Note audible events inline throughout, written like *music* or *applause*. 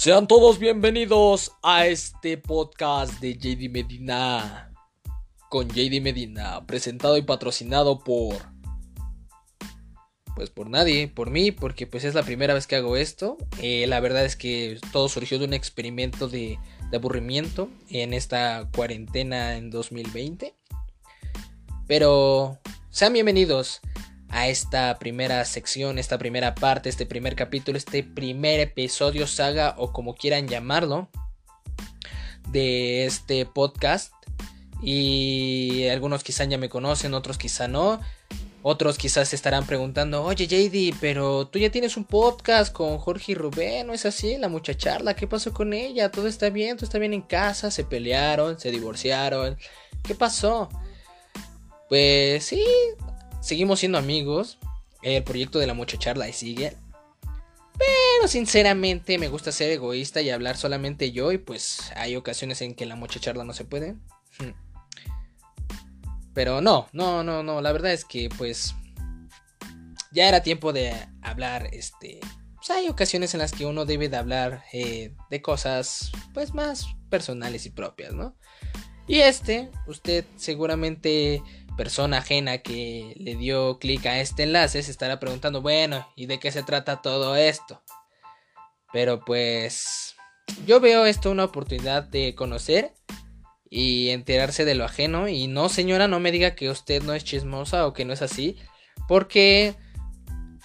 Sean todos bienvenidos a este podcast de JD Medina. Con JD Medina, presentado y patrocinado por... Pues por nadie, por mí, porque pues es la primera vez que hago esto. Eh, la verdad es que todo surgió de un experimento de, de aburrimiento en esta cuarentena en 2020. Pero sean bienvenidos a esta primera sección, esta primera parte, este primer capítulo, este primer episodio, saga o como quieran llamarlo, de este podcast. Y algunos quizás ya me conocen, otros quizá no. Otros quizás se estarán preguntando, oye JD, pero tú ya tienes un podcast con Jorge y Rubén, ¿no es así? La muchacharla, ¿qué pasó con ella? ¿Todo está bien? ¿Todo está bien en casa? ¿Se pelearon? ¿Se divorciaron? ¿Qué pasó? Pues sí, seguimos siendo amigos. El proyecto de la muchacharla sigue. Pero sinceramente me gusta ser egoísta y hablar solamente yo. Y pues hay ocasiones en que la muchacharla no se puede. Hmm. Pero no, no, no, no. La verdad es que pues ya era tiempo de hablar. Este, pues hay ocasiones en las que uno debe de hablar eh, de cosas pues más personales y propias, ¿no? Y este, usted seguramente persona ajena que le dio clic a este enlace se estará preguntando, bueno, ¿y de qué se trata todo esto? Pero pues yo veo esto una oportunidad de conocer y enterarse de lo ajeno. Y no, señora, no me diga que usted no es chismosa o que no es así, porque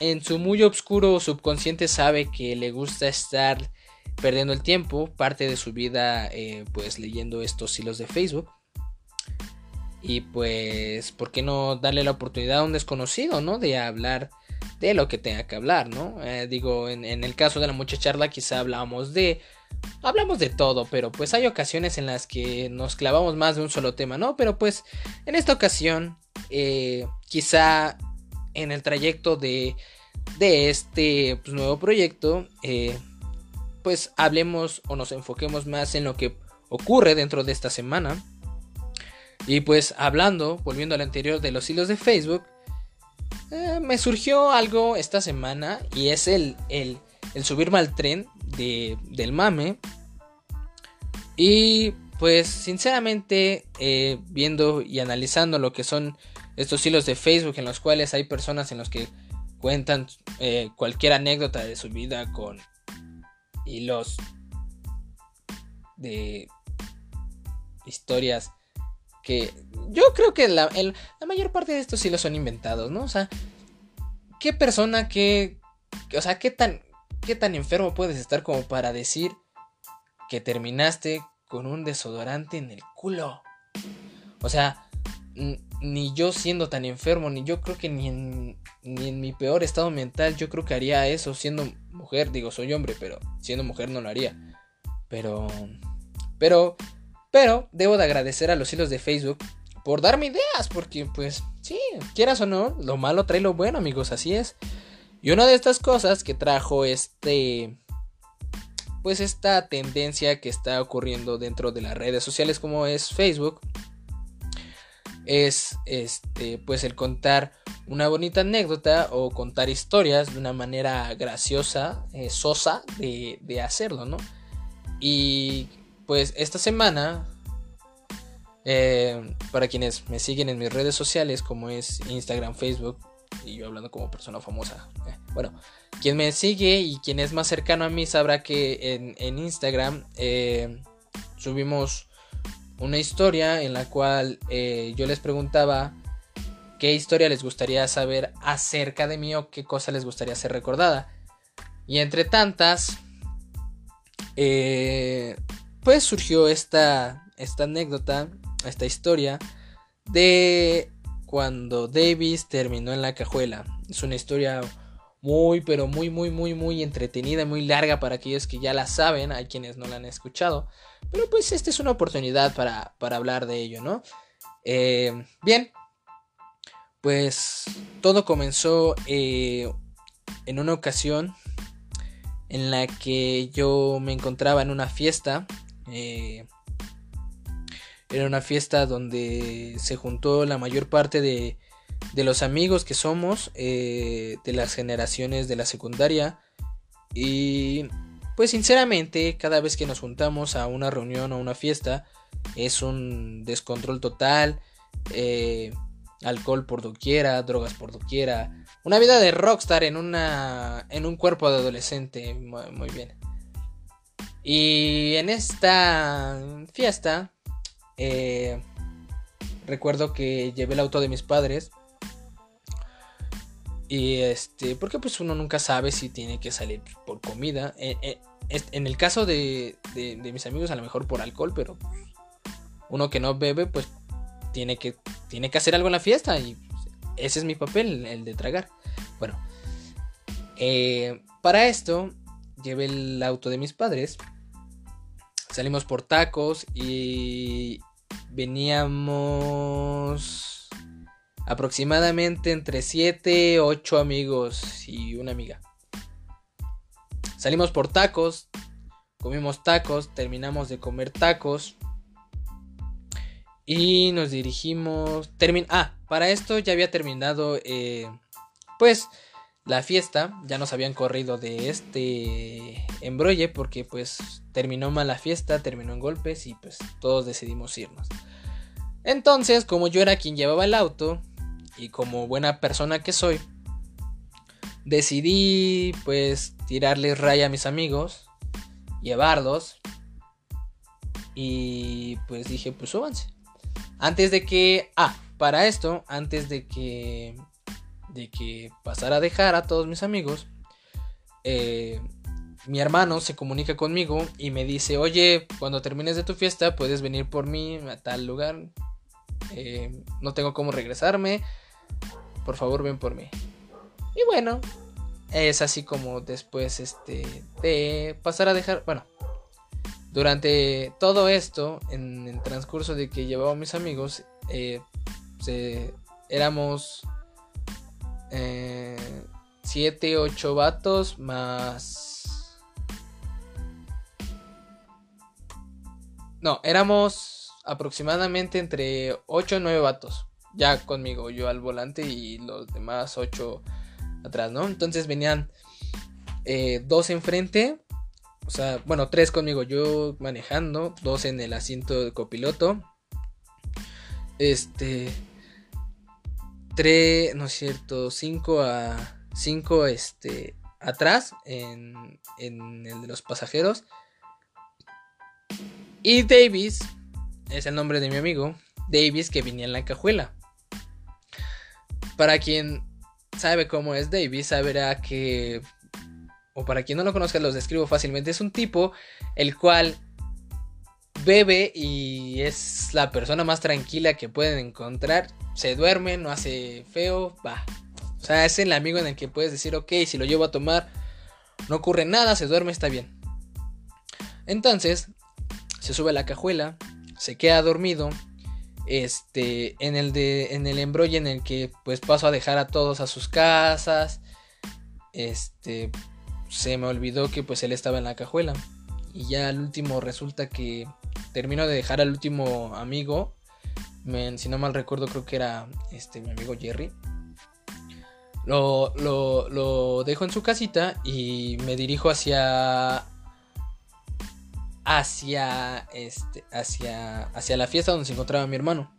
en su muy oscuro subconsciente sabe que le gusta estar perdiendo el tiempo, parte de su vida eh, pues leyendo estos hilos de Facebook. Y pues, ¿por qué no darle la oportunidad a un desconocido, ¿no? De hablar de lo que tenga que hablar, ¿no? Eh, digo, en, el caso de la muchacharla quizá hablamos de... Hablamos de todo, pero pues hay ocasiones en las que nos clavamos más de un solo tema, ¿no? Pero pues en esta ocasión, eh, quizá en el trayecto de, de este pues, nuevo proyecto, eh, pues hablemos o nos enfoquemos más en lo que ocurre dentro de esta semana y pues hablando, volviendo al anterior de los hilos de Facebook, eh, me surgió algo esta semana y es el, el, subirme al tren de, del mame. Y pues sinceramente eh, viendo y analizando lo que son estos hilos de Facebook en los cuales hay personas en los que cuentan eh, cualquier anécdota de su vida con hilos de historias que yo creo que la, mayor parte de estos sí son inventados, ¿no? O sea, ¿qué persona, qué, o sea, qué tan, qué tan enfermo puedes estar como para decir que terminaste con un desodorante en el culo? O sea, ni yo siendo tan enfermo, ni yo creo que ni en, ni en mi peor estado mental, yo creo que haría eso siendo mujer. Digo, soy hombre, pero siendo mujer no lo haría. Pero, pero pero debo de agradecer a los hilos de Facebook por darme ideas, porque pues sí, quieras o no, lo malo trae lo bueno, amigos, así es. Y una de estas cosas que trajo este pues esta tendencia que está ocurriendo dentro de las redes sociales como es Facebook es este pues el contar una bonita anécdota o contar historias de una manera graciosa, eh, sosa de, de hacerlo, ¿no? Y pues esta semana, eh, para quienes me siguen en mis redes sociales, como es Instagram, Facebook, y yo hablando como persona famosa, eh, bueno, quien me sigue y quien es más cercano a mí sabrá que en, Instagram eh, subimos una historia en la cual yo les preguntaba qué historia les gustaría saber acerca de mí o qué cosa les gustaría ser recordada. Y entre tantas, eh, pues surgió esta, esta anécdota, esta historia de cuando Davis terminó en la cajuela. Es una historia muy, pero muy, muy, muy, muy entretenida, muy larga para aquellos que ya la saben, hay quienes no la han escuchado. Pero pues esta es una oportunidad para, para hablar de ello, ¿no? Eh, bien, pues todo comenzó eh, en una ocasión en la que yo me encontraba en una fiesta eh, era una fiesta donde se juntó la mayor parte de, de los amigos que somos, eh, de las generaciones de la secundaria. Y pues sinceramente, cada vez que nos juntamos a una reunión o una fiesta, es un descontrol total. Eh, alcohol por doquiera, drogas por doquiera. Una vida de rockstar en, una, en un cuerpo de adolescente. Muy, bien. Y en esta fiesta, eh, recuerdo que llevé el auto de mis padres. Y este, porque pues uno nunca sabe si tiene que salir por comida. Eh, eh, en el caso de, de, mis amigos, a lo mejor por alcohol, pero uno que no bebe, pues tiene que, tiene que hacer algo en la fiesta. Y ese es mi papel, el de tragar. Bueno, para esto llevé el auto de mis padres. Salimos por tacos y veníamos aproximadamente entre 7, 8 amigos y una amiga. Salimos por tacos, comimos tacos, terminamos de comer tacos y nos dirigimos... ah, para esto ya había terminado eh, pues la fiesta, ya nos habían corrido de este embrolle porque pues terminó mal la fiesta, terminó en golpes y pues todos decidimos irnos. Entonces, como yo era quien llevaba el auto, y como buena persona que soy, decidí pues tirarles raya a mis amigos, llevarlos y pues dije pues súbanse. Antes de que, ah, para esto, antes de que, de que pasara a dejar a todos mis amigos, eh, mi hermano se comunica conmigo y me dice, oye, cuando termines de tu fiesta puedes venir por mí a tal lugar. Eh, no tengo cómo regresarme por favor ven por mí. Y bueno, es así como después este, de pasar a dejar, bueno, durante todo esto, en el transcurso de que llevaba a mis amigos, eh, éramos 7, eh, 8 vatos más... No, éramos aproximadamente entre 8 o 9 vatos ya conmigo, yo al volante y los demás ocho atrás, ¿no? Entonces venían eh, enfrente, o sea, bueno, tres conmigo, yo manejando, dos en el asiento de copiloto, este, tres, no es cierto, cinco a, cinco, este, atrás en, en el de los pasajeros. Y Davis, es el nombre de mi amigo, Davis que venía en la cajuela. Para quien sabe cómo es Davis, sabrá que, o para quien no lo conozca, los describo fácilmente, es un tipo el cual bebe y es la persona más tranquila que pueden encontrar. Se duerme, no hace feo, va. O sea, es el amigo en el que puedes decir, ok, si lo llevo a tomar, no ocurre nada, se duerme, está bien. Entonces, se sube a la cajuela, se queda dormido este en el de en el embrollo en el que pues paso a dejar a todos a sus casas este se me olvidó que pues él estaba en la cajuela y ya al último resulta que termino de dejar al último amigo si no mal recuerdo creo que era este mi amigo Jerry lo, lo, lo dejo en su casita y me dirijo hacia hacia, este, hacia, hacia la fiesta donde se encontraba mi hermano.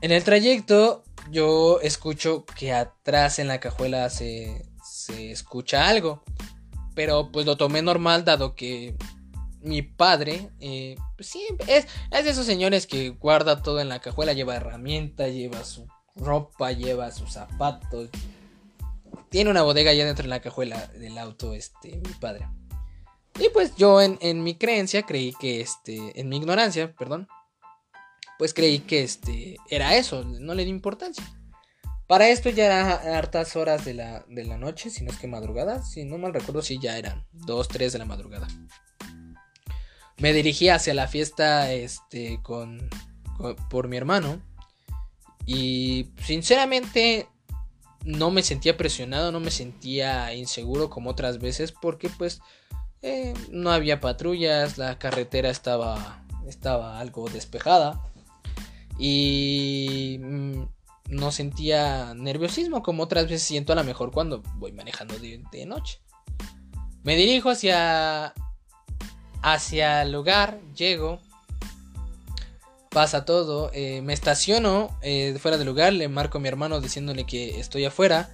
En el trayecto yo escucho que atrás en la cajuela se, se escucha algo. Pero pues lo tomé normal dado que mi padre, eh, pues sí, es, de esos señores que guarda todo en la cajuela, lleva herramientas, lleva su ropa, lleva sus zapatos. Tiene una bodega allá dentro de la cajuela del auto, este, mi padre. Y pues yo en, mi creencia creí que este, en mi ignorancia, perdón, pues creí que este era eso, no le di importancia. Para esto ya eran hartas horas de la, de la noche, si no es que madrugada, si no mal recuerdo, si ya eran 2, 3 de la madrugada. Me dirigí hacia la fiesta este, con, por mi hermano y sinceramente no me sentía presionado, no me sentía inseguro como otras veces porque pues eh, no había patrullas, la carretera estaba, estaba algo despejada y mm, no sentía nerviosismo como otras veces siento a lo mejor cuando voy manejando de, noche. Me dirijo hacia, hacia el lugar, llego, pasa todo, eh, me estaciono eh, fuera del lugar, le marco a mi hermano diciéndole que estoy afuera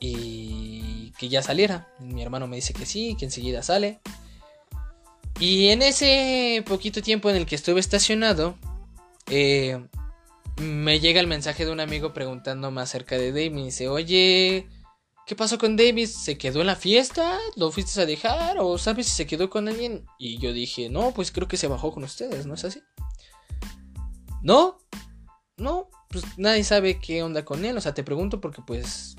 y que ya saliera. Mi hermano me dice que sí, que enseguida sale. Y en ese poquito tiempo en el que estuve estacionado, eh, me llega el mensaje de un amigo preguntándome acerca de David. Me dice, oye, ¿qué pasó con David? ¿Se quedó en la fiesta? ¿Lo fuiste a dejar? ¿O sabes si se quedó con alguien? Y yo dije, no, pues creo que se bajó con ustedes, ¿no es así? ¿No? No, pues nadie sabe qué onda con él. O sea, te pregunto porque pues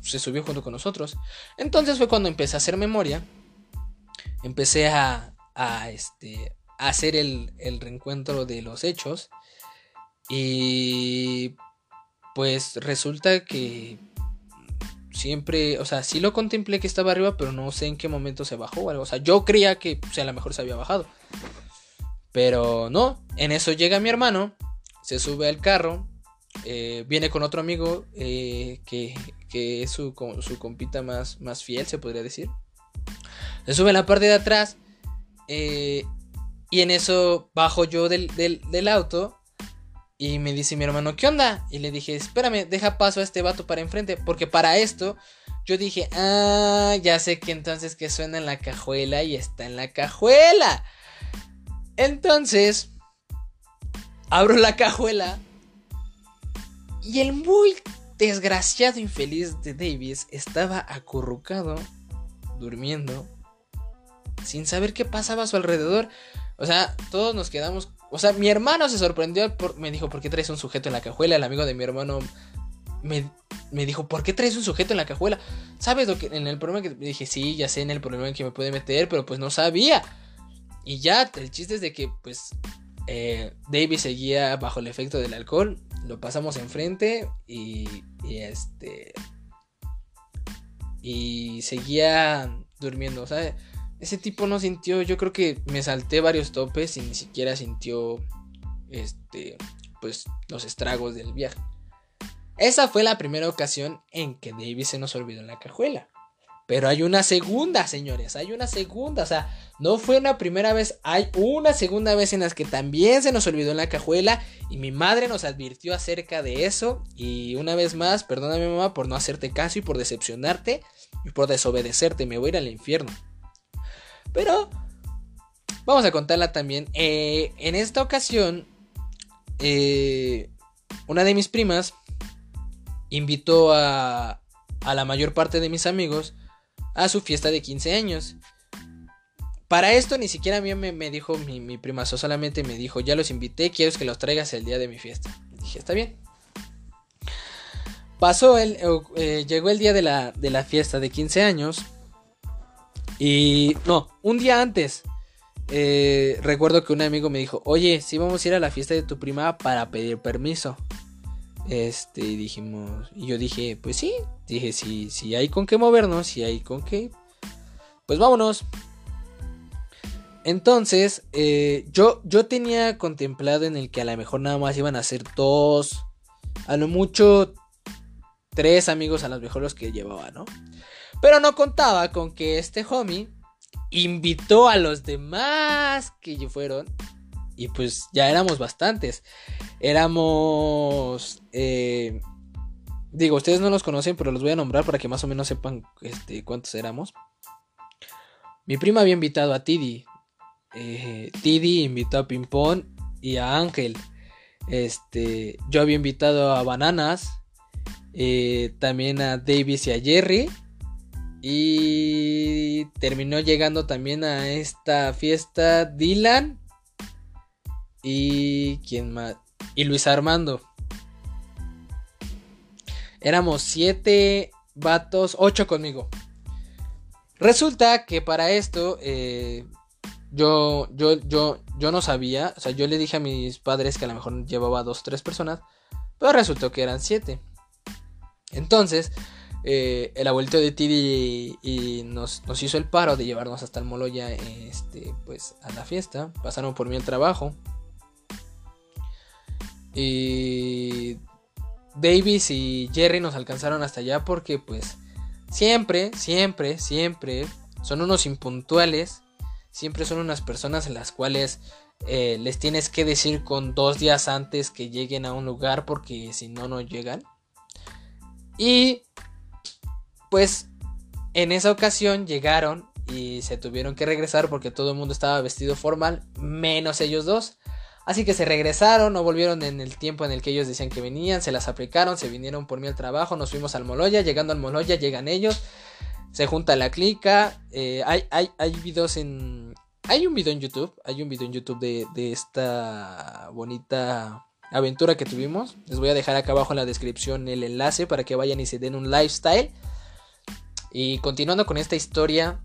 se subió junto con nosotros. Entonces fue cuando empecé a hacer memoria. Empecé a, a, este, a hacer el reencuentro de los hechos. Y pues resulta que siempre, o sea, sí lo contemplé que estaba arriba, pero no sé en qué momento se bajó o algo. O sea, yo creía que pues, a lo mejor se había bajado. Pero no, en eso llega mi hermano, se sube al carro, eh, viene con otro amigo eh, que, que, es su, su, compita más, más fiel, se podría decir. Se sube en la parte de atrás eh, y en eso bajo yo del, del, del auto y me dice mi hermano, ¿qué onda? Y le dije, espérame, deja paso a este vato para enfrente. Porque para esto yo dije, ah, ya sé que entonces que suena en la cajuela y está en la cajuela. Entonces, abro la cajuela y el muy desgraciado infeliz de Davis estaba acurrucado, durmiendo, sin saber qué pasaba a su alrededor. O sea, todos nos quedamos o sea, mi hermano se sorprendió, me dijo, ¿por qué traes un sujeto en la cajuela? El amigo de mi hermano me, dijo, ¿por qué traes un sujeto en la cajuela? ¿Sabes lo que en el problema que dije, sí, ya sé en el problema en que me puede meter, pero pues no sabía. Y ya, el chiste es de que pues eh, David seguía bajo el efecto del alcohol, lo pasamos enfrente y, y este... Y seguía durmiendo, ¿sabes? Ese tipo no sintió, yo creo que me salté varios topes y ni siquiera sintió este pues los estragos del viaje. Esa fue la primera ocasión en que David se nos olvidó en la cajuela. Pero hay una segunda, señores, hay una segunda, o sea, no fue una primera vez, hay una segunda vez en las que también se nos olvidó en la cajuela y mi madre nos advirtió acerca de eso y una vez más, perdóname mamá por no hacerte caso y por decepcionarte y por desobedecerte, me voy a ir al infierno. Pero vamos a contarla también. Eh, en esta ocasión, eh, una de mis primas invitó a, a la mayor parte de mis amigos a su fiesta de 15 años. Para esto ni siquiera a mí me, dijo mi, prima, solamente me dijo, ya los invité, quiero que los traigas el día de mi fiesta. dije, está bien. Pasó el, eh, llegó el día de la, de la fiesta de 15 años. Y no, un día antes. Eh, recuerdo que un amigo me dijo, oye, si vamos a ir a la fiesta de tu prima para pedir permiso. Este, dijimos, y yo dije, pues sí, dije, si, si hay con qué movernos, si hay con qué, pues vámonos. Entonces, eh, yo, yo tenía contemplado en el que a lo mejor nada más iban a ser dos, a lo mucho tres amigos a lo mejor los que llevaba, ¿no? Pero no contaba con que este homie invitó a los demás que fueron. Y pues ya éramos bastantes. Éramos... Eh, digo, ustedes no los conocen, pero los voy a nombrar para que más o menos sepan este, cuántos éramos. Mi prima había invitado a Tidi. Eh, Tidi invitó a Pimpón y a Ángel. Este, yo había invitado a Bananas. Eh, también a Davis y a Jerry. Y terminó llegando también a esta fiesta Dylan. Y quién más. Y Luis Armando. Éramos siete vatos, ocho conmigo. Resulta que para esto eh, yo, yo, yo, yo no sabía. O sea, yo le dije a mis padres que a lo mejor llevaba dos, tres personas. Pero resultó que eran siete. Entonces, eh, el abuelito de Tidi y, nos, hizo el paro de llevarnos hasta el Moloya este, pues, a la fiesta. Pasaron por mí el trabajo. Y Davis y Jerry nos alcanzaron hasta allá porque pues siempre, siempre, siempre son unos impuntuales, siempre son unas personas en las cuales eh, les tienes que decir con dos días antes que lleguen a un lugar porque si no, no llegan. Y pues en esa ocasión llegaron y se tuvieron que regresar porque todo el mundo estaba vestido formal, menos ellos dos. Así que se regresaron, no volvieron en el tiempo en el que ellos decían que venían, se las aplicaron, se vinieron por mí al trabajo, nos fuimos al Moloya, llegando al Moloya llegan ellos, se junta la clica, eh, hay, hay, hay videos en... Hay un video en YouTube, hay un video en YouTube de, de esta bonita aventura que tuvimos. Les voy a dejar acá abajo en la descripción el enlace para que vayan y se den un lifestyle. Y continuando con esta historia,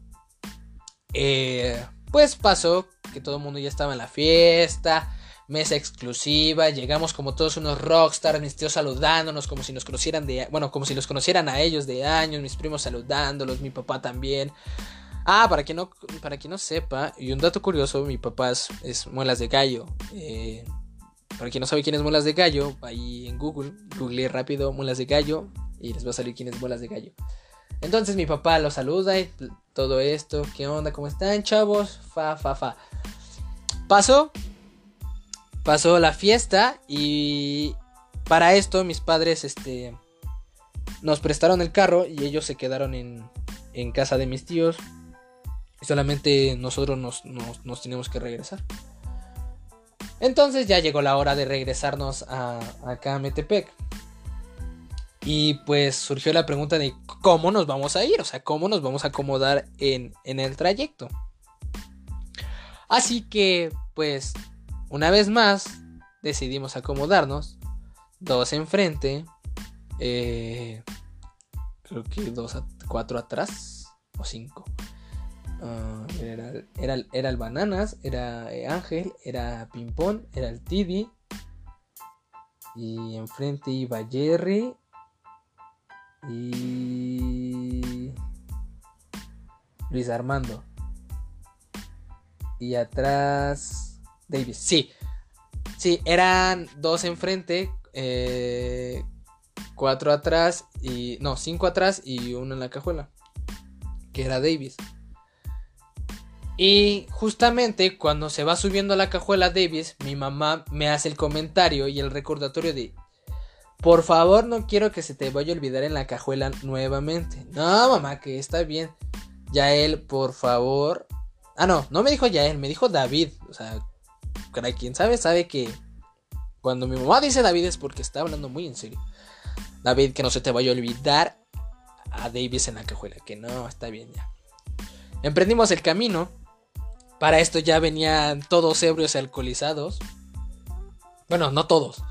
eh, pues pasó que todo el mundo ya estaba en la fiesta, mesa exclusiva, llegamos como todos unos rockstars, mis tíos saludándonos como si nos conocieran de, bueno, como si los conocieran a ellos de años, mis primos saludándolos, mi papá también. Ah, para quien no, para quien no sepa, y un dato curioso, mi papá es, Muelas de Gallo. Eh, para quien no sabe quién es Muelas de Gallo, ahí en Google, google rápido Muelas de Gallo y les va a salir quién es Muelas de Gallo. Entonces mi papá los saluda y todo esto, ¿qué onda? ¿Cómo están, chavos? Fa, fa, fa. Pasó, pasó la fiesta y para esto mis padres, este, nos prestaron el carro y ellos se quedaron en, en casa de mis tíos. Y solamente nosotros nos, nos, tenemos que regresar. Entonces ya llegó la hora de regresarnos a, acá a Metepec. Y pues surgió la pregunta de cómo nos vamos a ir, o sea, cómo nos vamos a acomodar en, el trayecto. Así que, pues, una vez más, decidimos acomodarnos. Dos enfrente. Eh, creo que dos cuatro atrás. O cinco. Ah, era, era, el Bananas, era eh, Ángel, era Pimpón, era el Tibi. Y enfrente iba Jerry y Luis Armando. Y atrás Davis. Sí, sí, eran dos enfrente, eh, cuatro atrás y no, cinco atrás y uno en la cajuela, que era Davis. Y justamente cuando se va subiendo a la cajuela Davis, mi mamá me hace el comentario y el recordatorio de por favor, no quiero que se te vaya a olvidar en la cajuela nuevamente. No, mamá, que está bien. Yael, por favor. Ah, no, no me dijo Yael, me dijo David. O sea, para quien sabe, sabe que cuando mi mamá dice David es porque está hablando muy en serio. David, que no se te vaya a olvidar a Davis en la cajuela. Que no, está bien ya. Emprendimos el camino. Para esto ya venían todos ebrios y alcoholizados. Bueno, no todos.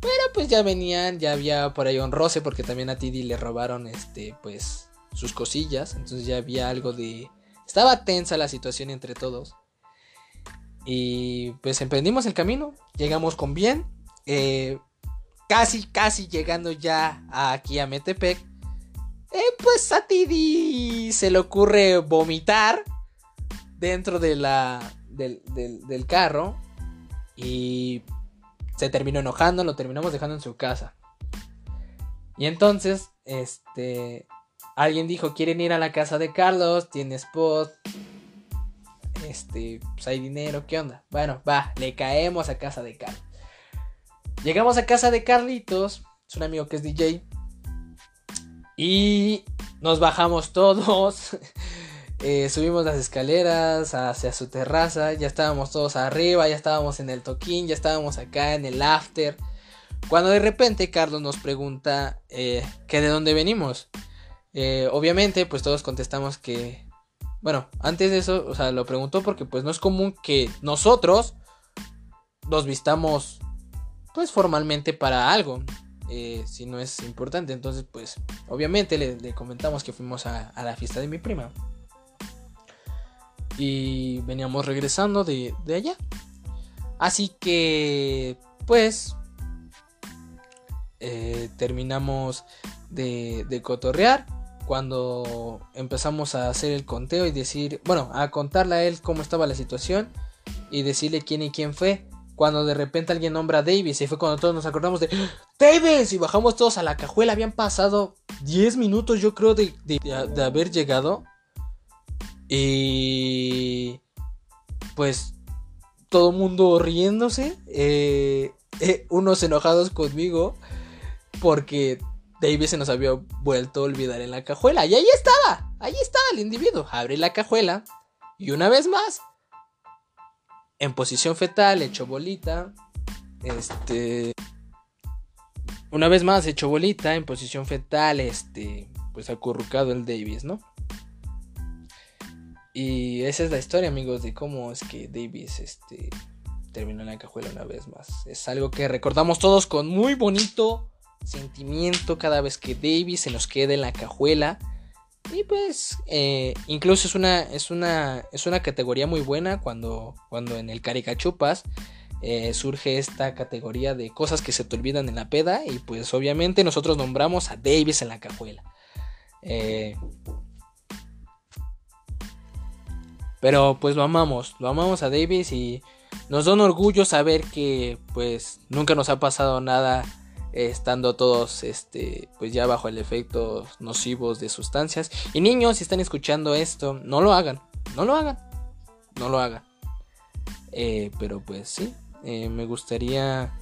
Pero pues ya venían, ya había por ahí un roce porque también a Tidi le robaron este pues sus cosillas, entonces ya había algo de estaba tensa la situación entre todos. Y pues emprendimos el camino, llegamos con bien, eh, casi casi llegando ya aquí a Metepec. Eh, pues a Tidi se le ocurre vomitar dentro de la, del, del carro. Y se terminó enojando, lo terminamos dejando en su casa. Y entonces, este, alguien dijo, quieren ir a la casa de Carlos, tiene spot, este, pues hay dinero, ¿qué onda? Bueno, va, le caemos a casa de Carlos. Llegamos a casa de Carlitos, es un amigo que es DJ, y nos bajamos todos. *laughs* Eh, subimos las escaleras hacia su terraza, ya estábamos todos arriba, ya estábamos en el toquín, ya estábamos acá en el after. Cuando de repente Carlos nos pregunta eh, que de dónde venimos. Eh, obviamente, pues todos contestamos que, bueno, antes de eso, o sea, lo preguntó porque pues no es común que nosotros nos vistamos, pues formalmente para algo. si no es importante, entonces pues obviamente le, comentamos que fuimos a la fiesta de mi prima y veníamos regresando de, allá. Así que, pues, eh, terminamos de, de, cotorrear. Cuando empezamos a hacer el conteo y decir, bueno, a contarle a él cómo estaba la situación y decirle quién y quién fue. Cuando de repente alguien nombra a Davis y fue cuando todos nos acordamos de Davis y bajamos todos a la cajuela. Habían pasado 10 minutos, yo creo, de, de haber llegado. Y pues todo mundo riéndose, eh, eh, unos enojados conmigo porque David se nos había vuelto a olvidar en la cajuela. Y ahí estaba, ahí estaba el individuo. Abre la cajuela y una vez más, en posición fetal, hecho bolita. Este. Una vez más, hecho bolita, en posición fetal, este. Pues acurrucado el Davis, ¿no? Y esa es la historia, amigos, de cómo es que Davis, este. Terminó en la cajuela una vez más. Es algo que recordamos todos con muy bonito sentimiento cada vez que Davis se nos queda en la cajuela. Y pues eh, incluso es una, es, una, es una categoría muy buena cuando, cuando en el Caricachupas eh, surge esta categoría de cosas que se te olvidan en la peda. Y pues obviamente nosotros nombramos a Davis en la cajuela. Eh, pero pues lo amamos, lo amamos a Davis y nos da un orgullo saber que pues nunca nos ha pasado nada estando todos este pues ya bajo el efecto nocivos de sustancias. Y niños si están escuchando esto no lo hagan no lo hagan no lo hagan. Eh, pero pues sí eh, me gustaría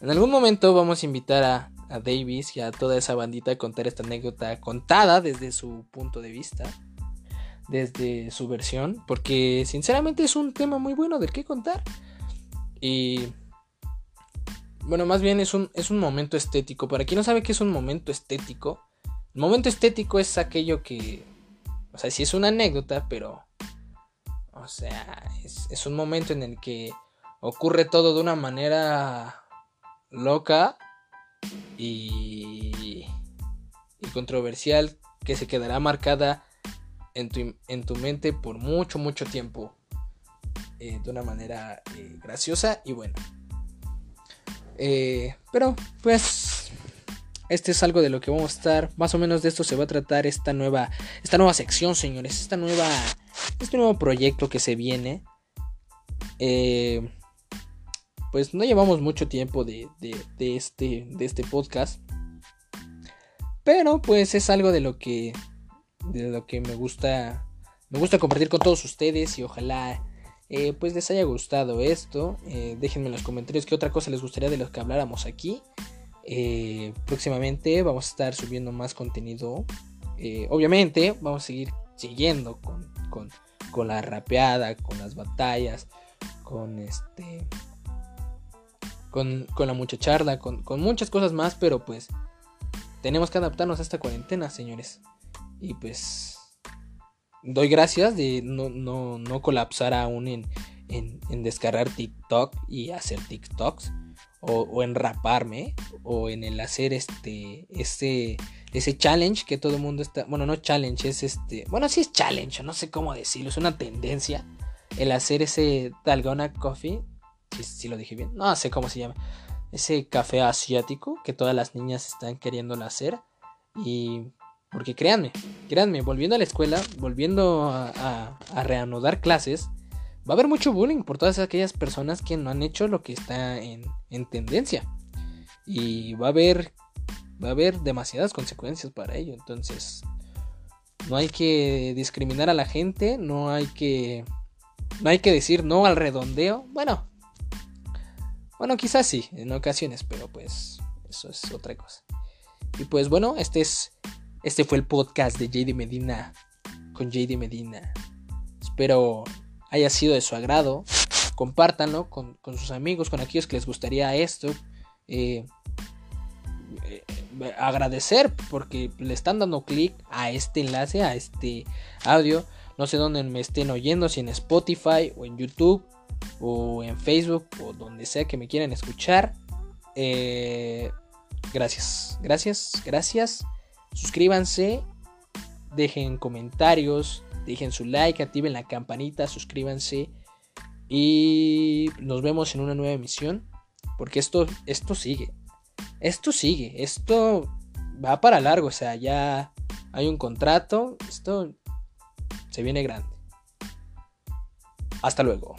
en algún momento vamos a invitar a, a Davis y a toda esa bandita a contar esta anécdota contada desde su punto de vista desde su versión porque sinceramente es un tema muy bueno del que contar y bueno, más bien es un, es un momento estético. Para quien no sabe qué es un momento estético, el momento estético es aquello que. O sea, sí es una anécdota, pero. O sea, es, es un momento en el que ocurre todo de una manera loca y, y controversial que se quedará marcada en tu, en tu mente por mucho, mucho tiempo. Eh, de una manera eh, graciosa y buena. Eh, pero pues este es algo de lo que vamos a estar. Más o menos de esto se va a tratar esta nueva, esta nueva sección, señores. Esta nueva, este nuevo proyecto que se viene. Eh, pues no llevamos mucho tiempo de, de, este, de este podcast. Pero pues es algo de lo que, de lo que me gusta, me gusta compartir con todos ustedes y ojalá eh, pues les haya gustado esto. Eh, déjenme en los comentarios qué otra cosa les gustaría de lo que habláramos aquí. Eh, próximamente vamos a estar subiendo más contenido. obviamente vamos a seguir siguiendo con, la rapeada, con las batallas, con este... Con, la muchacharla, con, con muchas cosas más, pero pues tenemos que adaptarnos a esta cuarentena, señores. Y pues doy gracias de no, no, no colapsar aún en, en, descargar TikTok y hacer TikToks. O, en raparme. O en el hacer este. Ese. Ese challenge que todo el mundo está. Bueno, no challenge, es este. Bueno, sí es challenge, no sé cómo decirlo. Es una tendencia. El hacer ese Dalgona Coffee. Si, si lo dije bien. No sé cómo se llama. Ese café asiático que todas las niñas están queriendo hacer. Y porque créanme, créanme, volviendo a la escuela, volviendo a, reanudar clases, va a haber mucho bullying por todas aquellas personas que no han hecho lo que está en, tendencia. Y va a haber. Va a haber demasiadas consecuencias para ello. Entonces. No hay que discriminar a la gente. No hay que. No hay que decir no al redondeo. Bueno. Bueno, quizás sí, en ocasiones, pero pues. Eso es otra cosa. Y pues bueno, este es este fue el podcast de JD Medina con JD Medina. Espero haya sido de su agrado. Compártanlo con, sus amigos, con aquellos que les gustaría esto. Eh, eh, agradecer porque le están dando clic a este enlace, a este audio. No sé dónde me estén oyendo, si en Spotify o en YouTube o en Facebook o donde sea que me quieran escuchar. Eh, gracias, gracias, gracias. Suscríbanse, dejen comentarios, dejen su like, activen la campanita, suscríbanse y nos vemos en una nueva emisión porque esto esto sigue. Esto sigue, esto va para largo, o sea, ya hay un contrato, esto se viene grande. Hasta luego.